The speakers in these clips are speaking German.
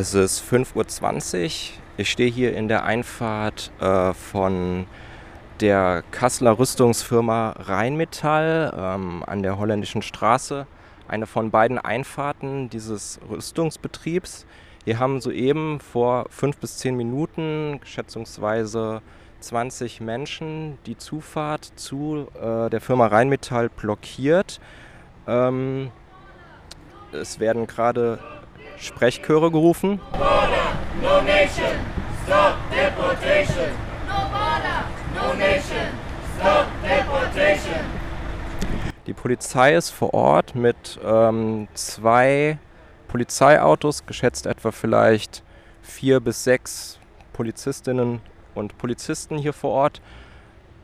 Es ist 5.20 Uhr. Ich stehe hier in der Einfahrt äh, von der Kasseler Rüstungsfirma Rheinmetall ähm, an der holländischen Straße. Eine von beiden Einfahrten dieses Rüstungsbetriebs. Hier haben soeben vor fünf bis zehn Minuten schätzungsweise 20 Menschen die Zufahrt zu äh, der Firma Rheinmetall blockiert. Ähm, es werden gerade Sprechchöre gerufen. Border, no nation, stop deportation. No border, no nation, stop deportation. Die Polizei ist vor Ort mit ähm, zwei Polizeiautos, geschätzt etwa vielleicht vier bis sechs Polizistinnen und Polizisten hier vor Ort.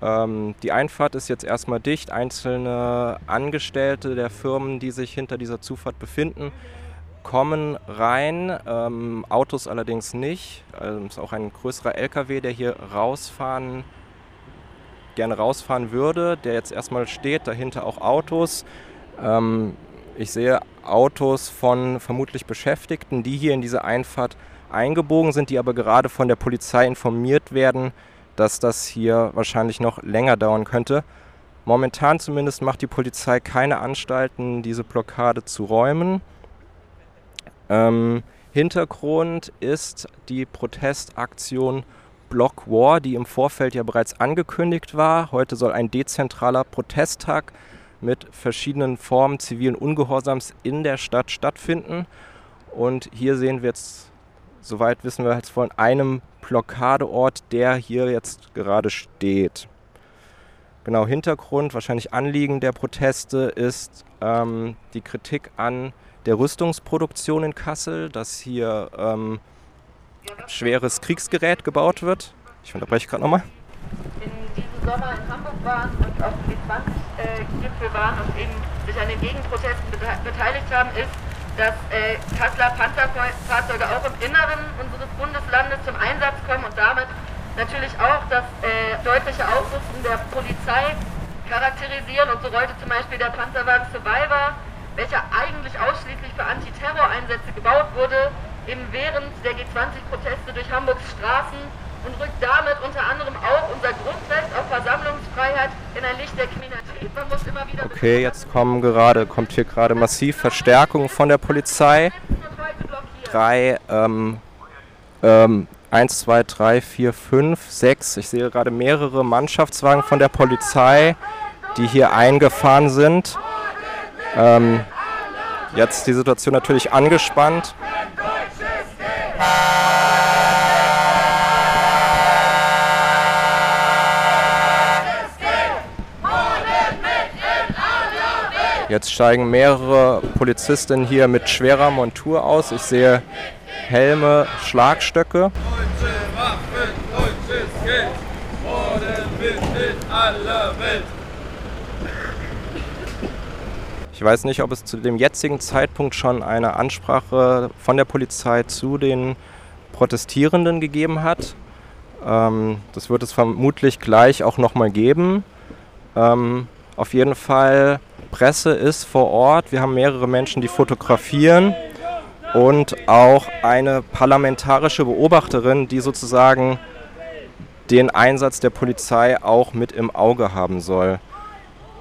Ähm, die Einfahrt ist jetzt erstmal dicht. Einzelne Angestellte der Firmen, die sich hinter dieser Zufahrt befinden, kommen rein, ähm, Autos allerdings nicht. Also ist auch ein größerer LKW, der hier rausfahren, gerne rausfahren würde, der jetzt erstmal steht, dahinter auch Autos. Ähm, ich sehe Autos von vermutlich Beschäftigten, die hier in diese Einfahrt eingebogen sind, die aber gerade von der Polizei informiert werden, dass das hier wahrscheinlich noch länger dauern könnte. Momentan zumindest macht die Polizei keine Anstalten, diese Blockade zu räumen. Ähm, Hintergrund ist die Protestaktion Block War, die im Vorfeld ja bereits angekündigt war. Heute soll ein dezentraler Protesttag mit verschiedenen Formen zivilen Ungehorsams in der Stadt stattfinden. Und hier sehen wir jetzt, soweit wissen wir jetzt von einem Blockadeort, der hier jetzt gerade steht. Genau, Hintergrund, wahrscheinlich Anliegen der Proteste ist ähm, die Kritik an der Rüstungsproduktion in Kassel, dass hier ähm, schweres Kriegsgerät gebaut wird. Ich unterbreche gerade nochmal. In diesem Sommer in Hamburg waren und auf dem G20-Gipfel waren und eben sich an den Gegenprotesten beteiligt haben, ist, dass äh, Kasseler Panzerfahrzeuge auch im Inneren unseres Bundeslandes zum Einsatz kommen und damit natürlich auch das äh, deutliche Aufrüsten der Polizei charakterisieren. Und so rollte zum Beispiel der Panzerwagen Survivor welcher eigentlich ausschließlich für Antiterroreinsätze gebaut wurde, eben während der G20-Proteste durch Hamburgs Straßen und rückt damit unter anderem auch unser Grundrecht auf Versammlungsfreiheit in ein Licht der Kriminalität. Man muss immer wieder okay, jetzt kommen gerade, kommt hier gerade massiv Verstärkung von der Polizei. Drei, ähm, ähm, 1, 2, 3, 4, 5, 6. Ich sehe gerade mehrere Mannschaftswagen von der Polizei, die hier eingefahren sind. Ähm, jetzt die Situation natürlich angespannt. Jetzt steigen mehrere Polizistinnen hier mit schwerer Montur aus. Ich sehe Helme, Schlagstöcke. Ich weiß nicht, ob es zu dem jetzigen Zeitpunkt schon eine Ansprache von der Polizei zu den Protestierenden gegeben hat. Ähm, das wird es vermutlich gleich auch nochmal geben. Ähm, auf jeden Fall, Presse ist vor Ort. Wir haben mehrere Menschen, die fotografieren und auch eine parlamentarische Beobachterin, die sozusagen den Einsatz der Polizei auch mit im Auge haben soll.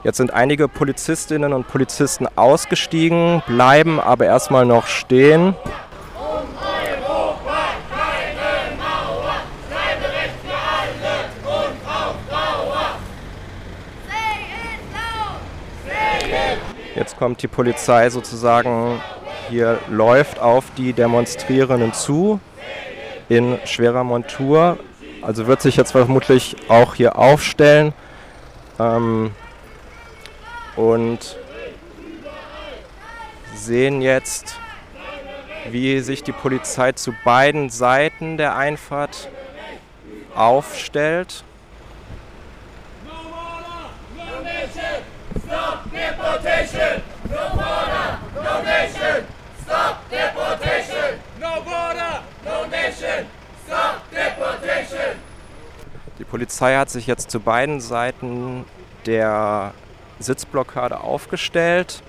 Jetzt sind einige Polizistinnen und Polizisten ausgestiegen, bleiben aber erstmal noch stehen. Jetzt kommt die Polizei sozusagen hier läuft auf die Demonstrierenden zu in schwerer Montur. Also wird sich jetzt vermutlich auch hier aufstellen. Ähm, und sehen jetzt, wie sich die Polizei zu beiden Seiten der Einfahrt aufstellt. Die Polizei hat sich jetzt zu beiden Seiten der Sitzblockade aufgestellt.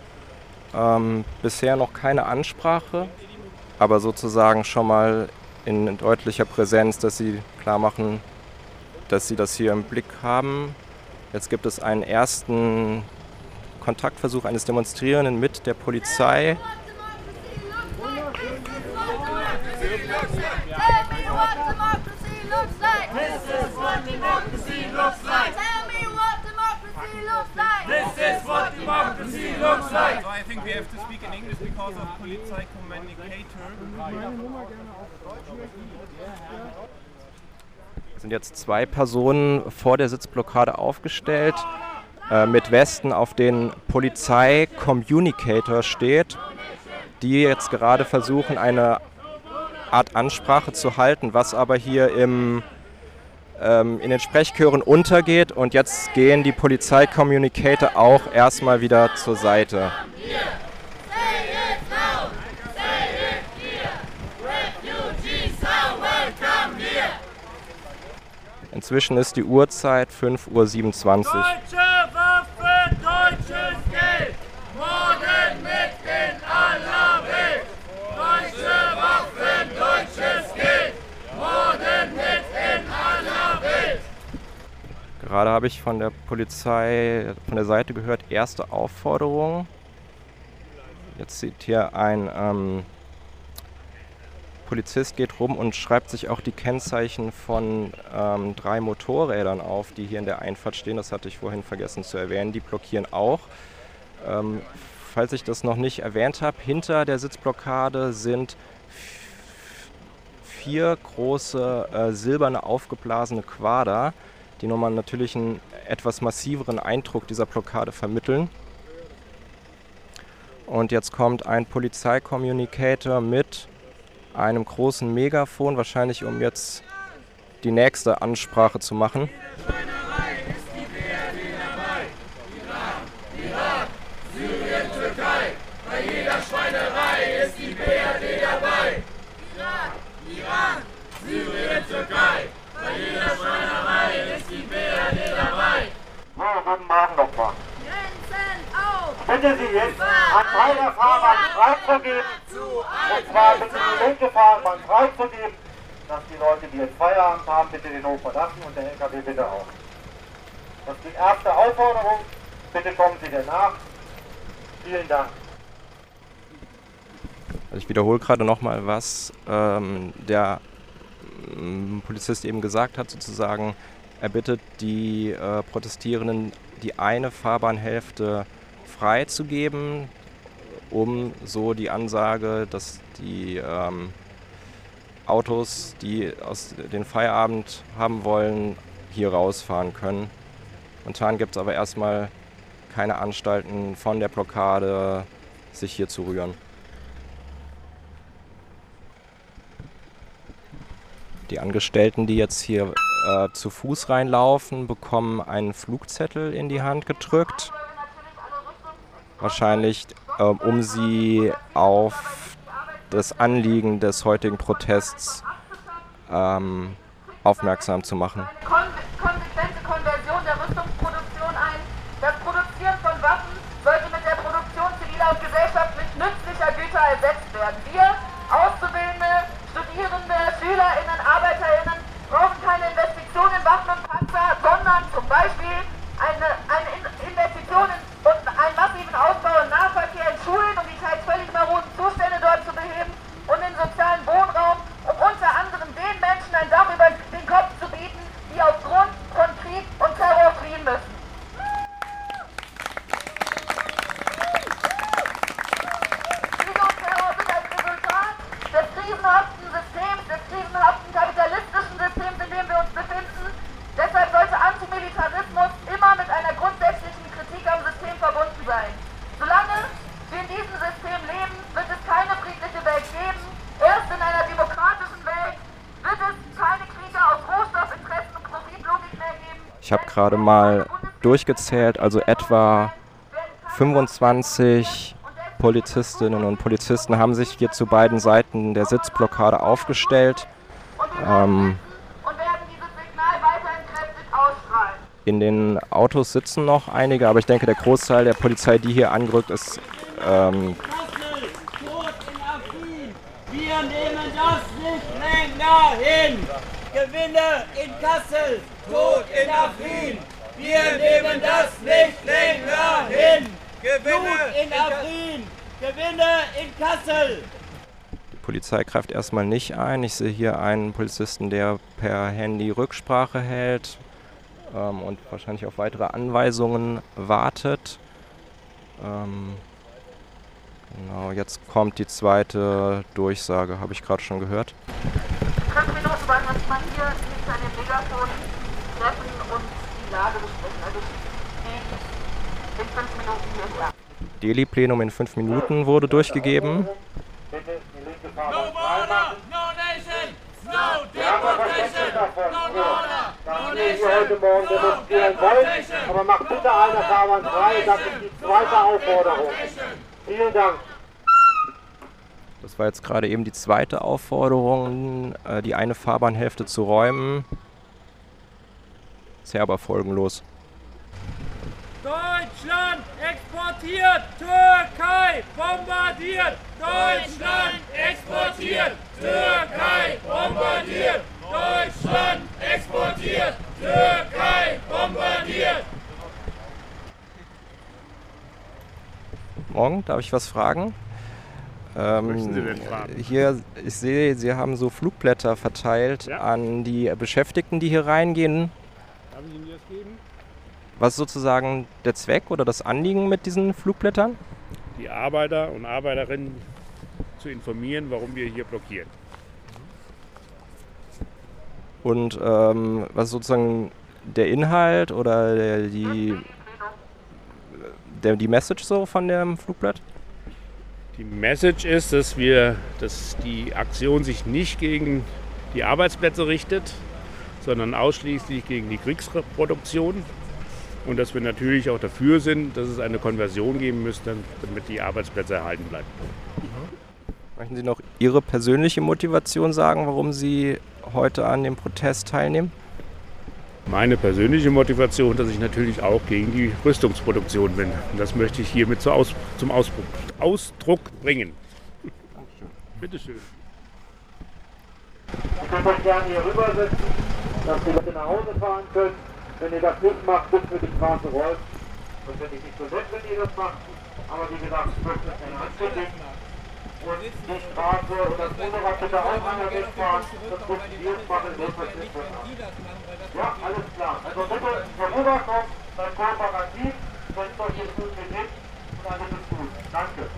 Ähm, bisher noch keine Ansprache. aber sozusagen schon mal in deutlicher Präsenz, dass sie klar machen, dass sie das hier im Blick haben. Jetzt gibt es einen ersten Kontaktversuch eines Demonstrierenden mit der Polizei. This is what democracy looks like. Tell me what democracy looks like. This is what democracy looks like. So I think we have to speak in English because of Polizei Communicator. Es sind jetzt zwei Personen vor der Sitzblockade aufgestellt äh, mit Westen, auf denen Polizei Communicator steht, die jetzt gerade versuchen, eine Art Ansprache zu halten, was aber hier im ähm, in den Sprechchören untergeht und jetzt gehen die Polizeikommunikator auch erstmal wieder zur Seite. Inzwischen ist die Uhrzeit 5.27 Uhr. Habe ich von der Polizei, von der Seite gehört, erste Aufforderung. Jetzt sieht hier ein ähm, Polizist geht rum und schreibt sich auch die Kennzeichen von ähm, drei Motorrädern auf, die hier in der Einfahrt stehen. Das hatte ich vorhin vergessen zu erwähnen. Die blockieren auch. Ähm, falls ich das noch nicht erwähnt habe, hinter der Sitzblockade sind vier große äh, silberne aufgeblasene Quader die nochmal natürlich einen etwas massiveren Eindruck dieser Blockade vermitteln. Und jetzt kommt ein Polizeikommunikator mit einem großen Megafon, wahrscheinlich um jetzt die nächste Ansprache zu machen. Bei guten Morgen nochmal. Grenzen auf! Bitte Sie jetzt, an Teil der Fahrbahn freizugeben. Und zwar bitte die linke Fahrbahn freizugeben, dass die Leute, die jetzt Feierabend haben, bitte den Hof verlassen und der LKW bitte auch. Das ist die erste Aufforderung. Bitte kommen Sie danach. Vielen Dank. Also ich wiederhole gerade nochmal, was ähm, der Polizist eben gesagt hat, sozusagen, er bittet die äh, Protestierenden, die eine Fahrbahnhälfte freizugeben, um so die Ansage, dass die ähm, Autos, die aus den Feierabend haben wollen, hier rausfahren können. Momentan gibt es aber erstmal keine Anstalten von der Blockade, sich hier zu rühren. Die Angestellten, die jetzt hier äh, zu Fuß reinlaufen, bekommen einen Flugzettel in die Hand gedrückt. Wahrscheinlich, äh, um sie auf das Anliegen des heutigen Protests ähm, aufmerksam zu machen. konsequente Konversion der Rüstungsproduktion ein. Das Produzieren von Waffen sollte mit der Produktion ziviler und gesellschaftlich nützlicher Güter ersetzt werden. Wir, Auszubildende, Studierende, SchülerInnen, ArbeiterInnen brauchen keine Investitionen in Waffen und Panzer, sondern zum Beispiel eine, eine Investition in, und einen massiven Ausbau im Nahverkehr in Schulen, um die teils völlig maroden Zustände dort zu beheben und den sozialen Wohnraum, um unter anderem den Menschen ein Dach über den Kopf zu bieten, die aufgrund von Krieg und Terror fliehen müssen. Krieg und Terror sind als Resultat des krisenhaften Systems, des krisenhaften kapitalistischen Systems, in dem wir uns befinden. Deshalb sollte Antimilitarismus immer mit einer grundsätzlichen Kritik am System verbunden sein. Solange wir in diesem System leben, wird es keine friedliche Welt geben. Erst in einer demokratischen Welt wird es keine Kriege aus Rohstoffinteressen und Profitlogik mehr geben. Ich habe gerade mal durchgezählt, also etwa 25 Polizistinnen und Polizisten haben sich hier zu beiden Seiten der Sitzblockade aufgestellt. Ähm, in den Autos sitzen noch einige, aber ich denke, der Großteil der Polizei, die hier angerückt ist, ähm, wir das nicht länger hin! Gewinne in Kassel, Tod in Afrin! Wir nehmen das nicht länger hin! Gewinne in Afrin! Gewinne in Kassel! Die Polizei greift erstmal nicht ein. Ich sehe hier einen Polizisten, der per Handy Rücksprache hält ähm, und wahrscheinlich auf weitere Anweisungen wartet. Ähm, genau, jetzt kommt die zweite Durchsage, habe ich gerade schon gehört. Uns mal hier nicht an dem Megafon treffen und die Lage besprechen. Also die in fünf Minuten hierher. Delhi-Plenum in fünf Minuten wurde durchgegeben. No border, no nation, no deportation, no border, no wir hier nation, heute Morgen demonstrieren wollen. Aber macht bitte einer Fahrbahn frei. Das ist die zweite Aufforderung. Vielen Dank. Das war jetzt gerade eben die zweite Aufforderung, äh, die eine Fahrbahnhälfte zu räumen. Ist ja aber folgenlos. Deutschland exportiert, Türkei bombardiert, Deutschland exportiert, Türkei bombardiert, Deutschland exportiert, Türkei bombardiert. Morgen, darf ich was fragen? Ähm, Sie denn fragen? Hier, ich sehe, Sie haben so Flugblätter verteilt Ja. an die Beschäftigten, die hier reingehen. Darf ich Ihnen das geben? Was ist sozusagen der Zweck oder das Anliegen mit diesen Flugblättern? Die Arbeiter und Arbeiterinnen zu informieren, warum wir hier blockieren. Und ähm, was ist sozusagen der Inhalt oder der, die, der, die Message so von dem Flugblatt? Die Message ist, dass wir, dass die Aktion sich nicht gegen die Arbeitsplätze richtet, sondern ausschließlich gegen die Kriegsproduktion. Und dass wir natürlich auch dafür sind, dass es eine Konversion geben müsste, damit die Arbeitsplätze erhalten bleiben. Möchten Sie noch Ihre persönliche Motivation sagen, warum Sie heute an dem Protest teilnehmen? Meine persönliche Motivation, dass ich natürlich auch gegen die Rüstungsproduktion bin. Und das möchte ich hiermit zu Aus, zum Ausdruck, Ausdruck bringen. Bitte schön. Ihr könnt euch gerne hier rübersetzen, dass die Leute nach Hause fahren können. Wenn ihr das nicht macht, müssen wir die Straße räumen. Das finde ich nicht so nett, wenn ihr das macht. Aber wie gesagt, ich möchte es nicht ankündigen. Die Straße und das Motorrad bitte auch einmal wegfahren. Das müssen wir machen, wird es nicht. Ja, alles klar. Also bitte vorüberkommen, seid kooperativ, wenn es euch jetzt gut geht und alles ist gut. Danke.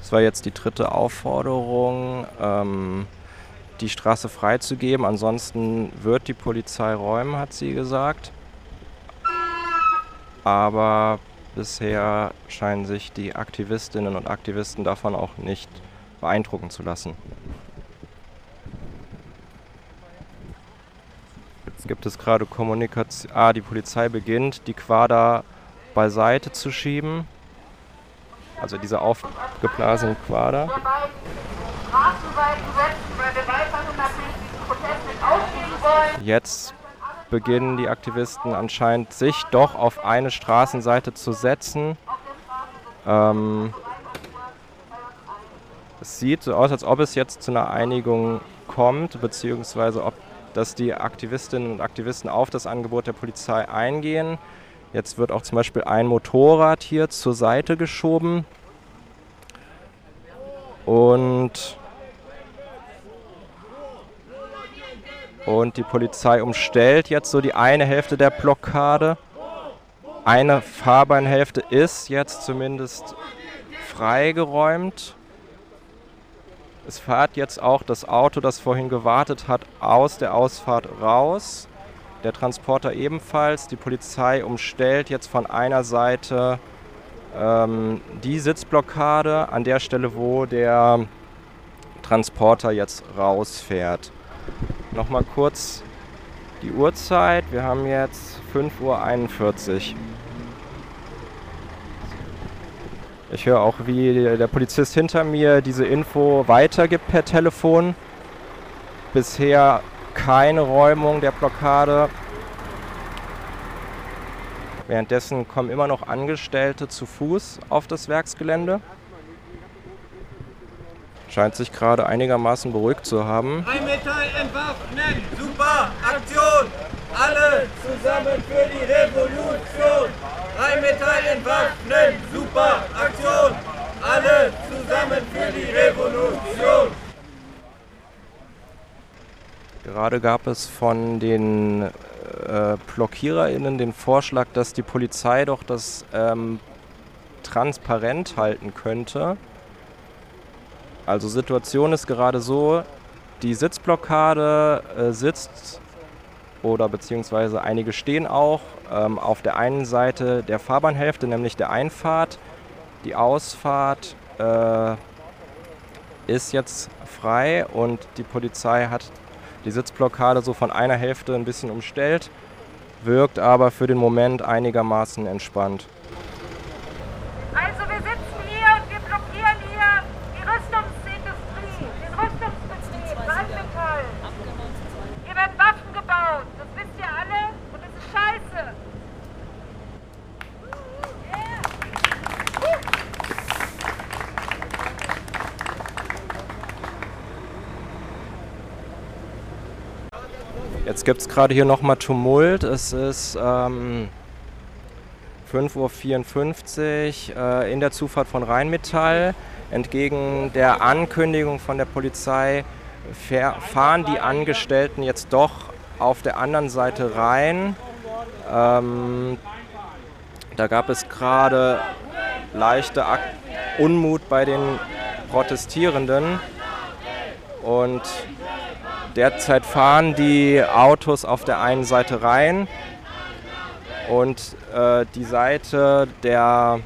Das war jetzt die dritte Aufforderung, ähm, die Straße freizugeben. Ansonsten wird die Polizei räumen, hat sie gesagt. Aber bisher scheinen sich die Aktivistinnen und Aktivisten davon auch nicht beeindrucken zu lassen. Jetzt gibt es gerade Kommunikation. Ah, die Polizei beginnt, die Quader beiseite zu schieben. Also diese aufgeblasenen Quader. Jetzt beginnen die Aktivisten anscheinend sich doch auf eine Straßenseite zu setzen. Ähm, es sieht so aus, als ob es jetzt zu einer Einigung kommt, beziehungsweise ob dass die Aktivistinnen und Aktivisten auf das Angebot der Polizei eingehen. Jetzt wird auch zum Beispiel ein Motorrad hier zur Seite geschoben. Und Und die Polizei umstellt jetzt so die eine Hälfte der Blockade. Eine Fahrbahnhälfte ist jetzt zumindest freigeräumt. Es fährt jetzt auch das Auto, das vorhin gewartet hat, aus der Ausfahrt raus. Der Transporter ebenfalls. Die Polizei umstellt jetzt von einer Seite ähm, die Sitzblockade an der Stelle, wo der Transporter jetzt rausfährt. Nochmal kurz die Uhrzeit. Wir haben jetzt 5.41 Uhr. Ich höre auch, wie der Polizist hinter mir diese Info weitergibt per Telefon. Bisher keine Räumung der Blockade. Währenddessen kommen immer noch Angestellte zu Fuß auf das Werksgelände. scheint sich gerade einigermaßen beruhigt zu haben. Rheinmetall entwaffnen, super Aktion! Alle zusammen für die Revolution! Rheinmetall entwaffnen, super Aktion! Alle zusammen für die Revolution! Gerade gab es von den äh, BlockiererInnen den Vorschlag, dass die Polizei doch das ähm, transparent halten könnte. Also Situation ist gerade so, die Sitzblockade äh, sitzt oder beziehungsweise einige stehen auch ähm, auf der einen Seite der Fahrbahnhälfte, nämlich der Einfahrt. Die Ausfahrt äh, ist jetzt frei und die Polizei hat die Sitzblockade so von einer Hälfte ein bisschen umstellt, wirkt aber für den Moment einigermaßen entspannt. Also wir sitzen hier und wir blockieren hier die Rüstungsindustrie, den Rüstungsbetrieb, Rheinmetall. Hier werden Waffen gebaut, das wisst ihr alle und das ist scheiße. Jetzt gibt es gerade hier nochmal Tumult. Es ist ähm, 5.54 Uhr äh, in der Zufahrt von Rheinmetall. Entgegen der Ankündigung von der Polizei fahren die Angestellten jetzt doch auf der anderen Seite rein. Ähm, da gab es gerade leichte Ak Unmut bei den Protestierenden. Und Derzeit fahren die Autos auf der einen Seite rein und äh, die Seite der,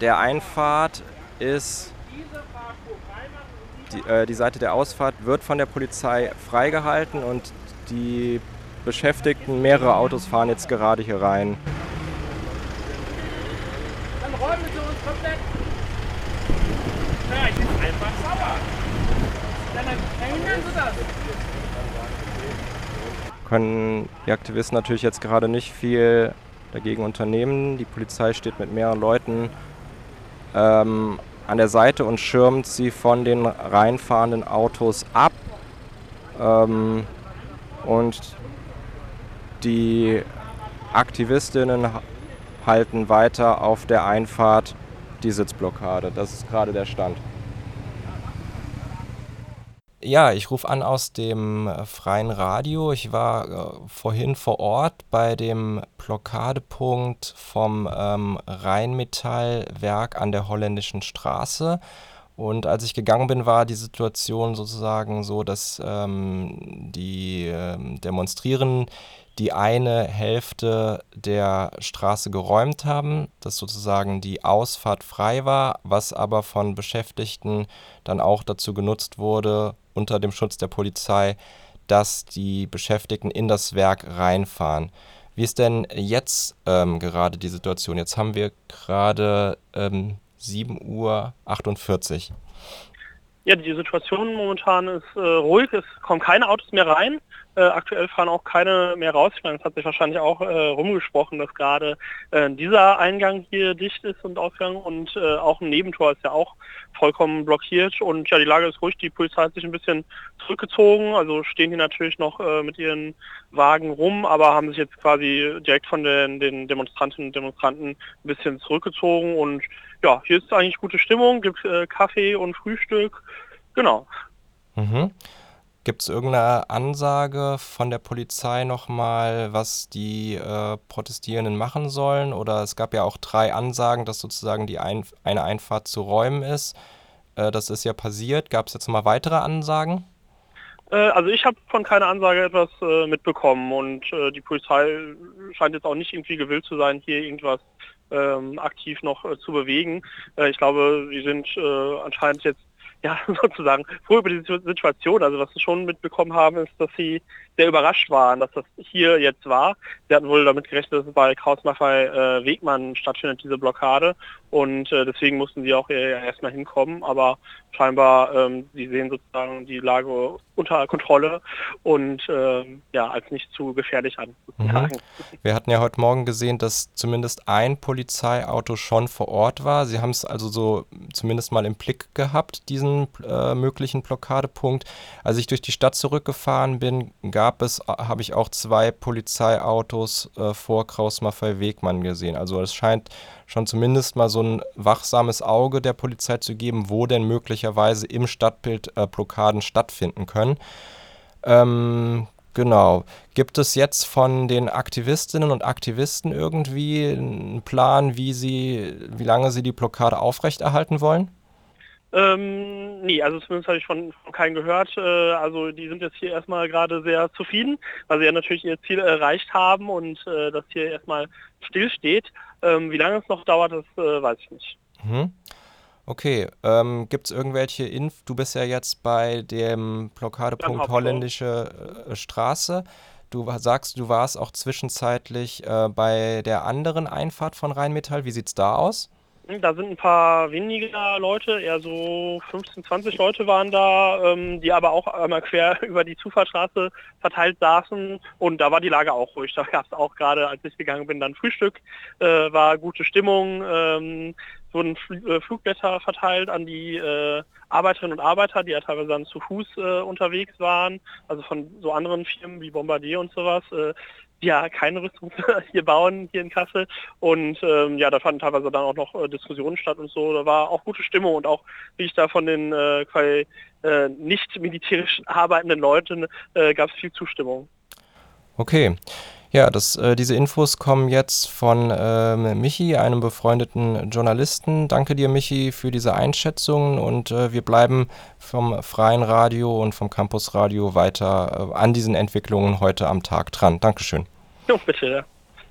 der Einfahrt ist, die, äh, die Seite der Ausfahrt wird von der Polizei freigehalten und die Beschäftigten, mehrere Autos fahren jetzt gerade hier rein. Dann räumen Sie uns komplett. Ja, ich bin einfach sauer. Dann verhindern Sie das. Können die Aktivisten natürlich jetzt gerade nicht viel dagegen unternehmen. Die Polizei steht mit mehreren Leuten ähm, an der Seite und schirmt sie von den reinfahrenden Autos ab. Ähm, und die Aktivistinnen halten weiter auf der Einfahrt die Sitzblockade. Das ist gerade der Stand. Ja, ich rufe an aus dem äh, freien Radio. Ich war äh, vorhin vor Ort bei dem Blockadepunkt vom ähm, Rheinmetallwerk an der Holländischen Straße. Und als ich gegangen bin, war die Situation sozusagen so, dass ähm, die ähm, Demonstrierenden die eine Hälfte der Straße geräumt haben, dass sozusagen die Ausfahrt frei war, was aber von Beschäftigten dann auch dazu genutzt wurde, unter dem Schutz der Polizei, dass die Beschäftigten in das Werk reinfahren. Wie ist denn jetzt ähm, gerade die Situation? Jetzt haben wir gerade ähm, 7.48 Uhr. Ja, die Situation momentan ist äh, ruhig, es kommen keine Autos mehr rein. Äh, aktuell fahren auch keine mehr raus. Ich meine, es hat sich wahrscheinlich auch äh, rumgesprochen, dass gerade äh, dieser Eingang hier dicht ist und Ausgang und äh, auch ein Nebentor ist ja auch vollkommen blockiert. Und ja, die Lage ist ruhig. Die Polizei hat sich ein bisschen zurückgezogen. Also stehen hier natürlich noch äh, mit ihren Wagen rum, aber haben sich jetzt quasi direkt von den, den Demonstrantinnen und Demonstranten ein bisschen zurückgezogen. Und ja, hier ist eigentlich gute Stimmung, gibt äh, Kaffee und Frühstück. Genau. Mhm. Gibt es irgendeine Ansage von der Polizei nochmal, was die äh, Protestierenden machen sollen? Oder es gab ja auch drei Ansagen, dass sozusagen die ein eine Einfahrt zu räumen ist. Äh, das ist ja passiert. Gab es jetzt mal weitere Ansagen? Äh, also ich habe von keiner Ansage etwas äh, mitbekommen und äh, die Polizei scheint jetzt auch nicht irgendwie gewillt zu sein, hier irgendwas ähm, aktiv noch äh, zu bewegen. ich glaube, sie sind anscheinend jetzt ja, sozusagen froh über die Situation. Also was sie schon mitbekommen haben, ist, dass sie sehr überrascht waren, dass das hier jetzt war. Sie hatten wohl damit gerechnet, dass es bei Kraus-Maffei äh, Wegmann stattfindet, diese Blockade. Und äh, deswegen mussten sie auch äh, erstmal hinkommen. Aber scheinbar, ähm, sie sehen sozusagen die Lage unter Kontrolle und ähm, ja, als nicht zu gefährlich an. Mhm. Wir hatten ja heute Morgen gesehen, dass zumindest ein Polizeiauto schon vor Ort war. Sie haben es also so zumindest mal im Blick gehabt, diesen äh, möglichen Blockadepunkt. Als ich durch die Stadt zurückgefahren bin, gab es, habe ich auch zwei Polizeiautos äh, vor Kraus-Maffei-Wegmann gesehen. Also es scheint schon zumindest mal so ein wachsames Auge der Polizei zu geben, wo denn möglicherweise im Stadtbild äh, Blockaden stattfinden können. Ähm, genau. Gibt es jetzt von den Aktivistinnen und Aktivisten irgendwie einen Plan, wie sie, wie lange sie die Blockade aufrechterhalten wollen? Ähm, nee, also zumindest habe ich von, von keinem gehört. Äh, also die sind jetzt hier erstmal gerade sehr zufrieden, weil sie ja natürlich ihr Ziel erreicht haben und äh, das hier erstmal stillsteht. Ähm, wie lange es noch dauert, das äh, weiß ich nicht. Mhm. Okay, ähm, gibt es irgendwelche Inf? Du bist ja jetzt bei dem Blockadepunkt Holländische äh, Straße. Du sagst, du warst auch zwischenzeitlich äh, bei der anderen Einfahrt von Rheinmetall. Wie sieht es da aus? Da sind ein paar weniger Leute, eher so 15, 20 Leute waren da, ähm, die aber auch einmal quer über die Zufahrtsstraße verteilt saßen und da war die Lage auch ruhig. Da gab es auch gerade, als ich gegangen bin, dann Frühstück, äh, war gute Stimmung, ähm, wurden äh, Flugblätter verteilt an die äh, Arbeiterinnen und Arbeiter, die ja teilweise dann zu Fuß äh, unterwegs waren, also von so anderen Firmen wie Bombardier und sowas. Ja keine Rüstung hier bauen, hier in Kassel. Und ähm, ja, da fanden teilweise dann auch noch äh, Diskussionen statt und so. Da war auch gute Stimmung und auch, wie ich da von den äh, quasi, äh, nicht militärisch arbeitenden Leuten äh, gab es viel Zustimmung. Okay. Ja, das, äh, diese Infos kommen jetzt von äh, Michi, einem befreundeten Journalisten. Danke dir, Michi, für diese Einschätzungen und äh, wir bleiben vom Freien Radio und vom Campus Radio weiter an diesen Entwicklungen heute am Tag dran. Dankeschön. Jo, bitte.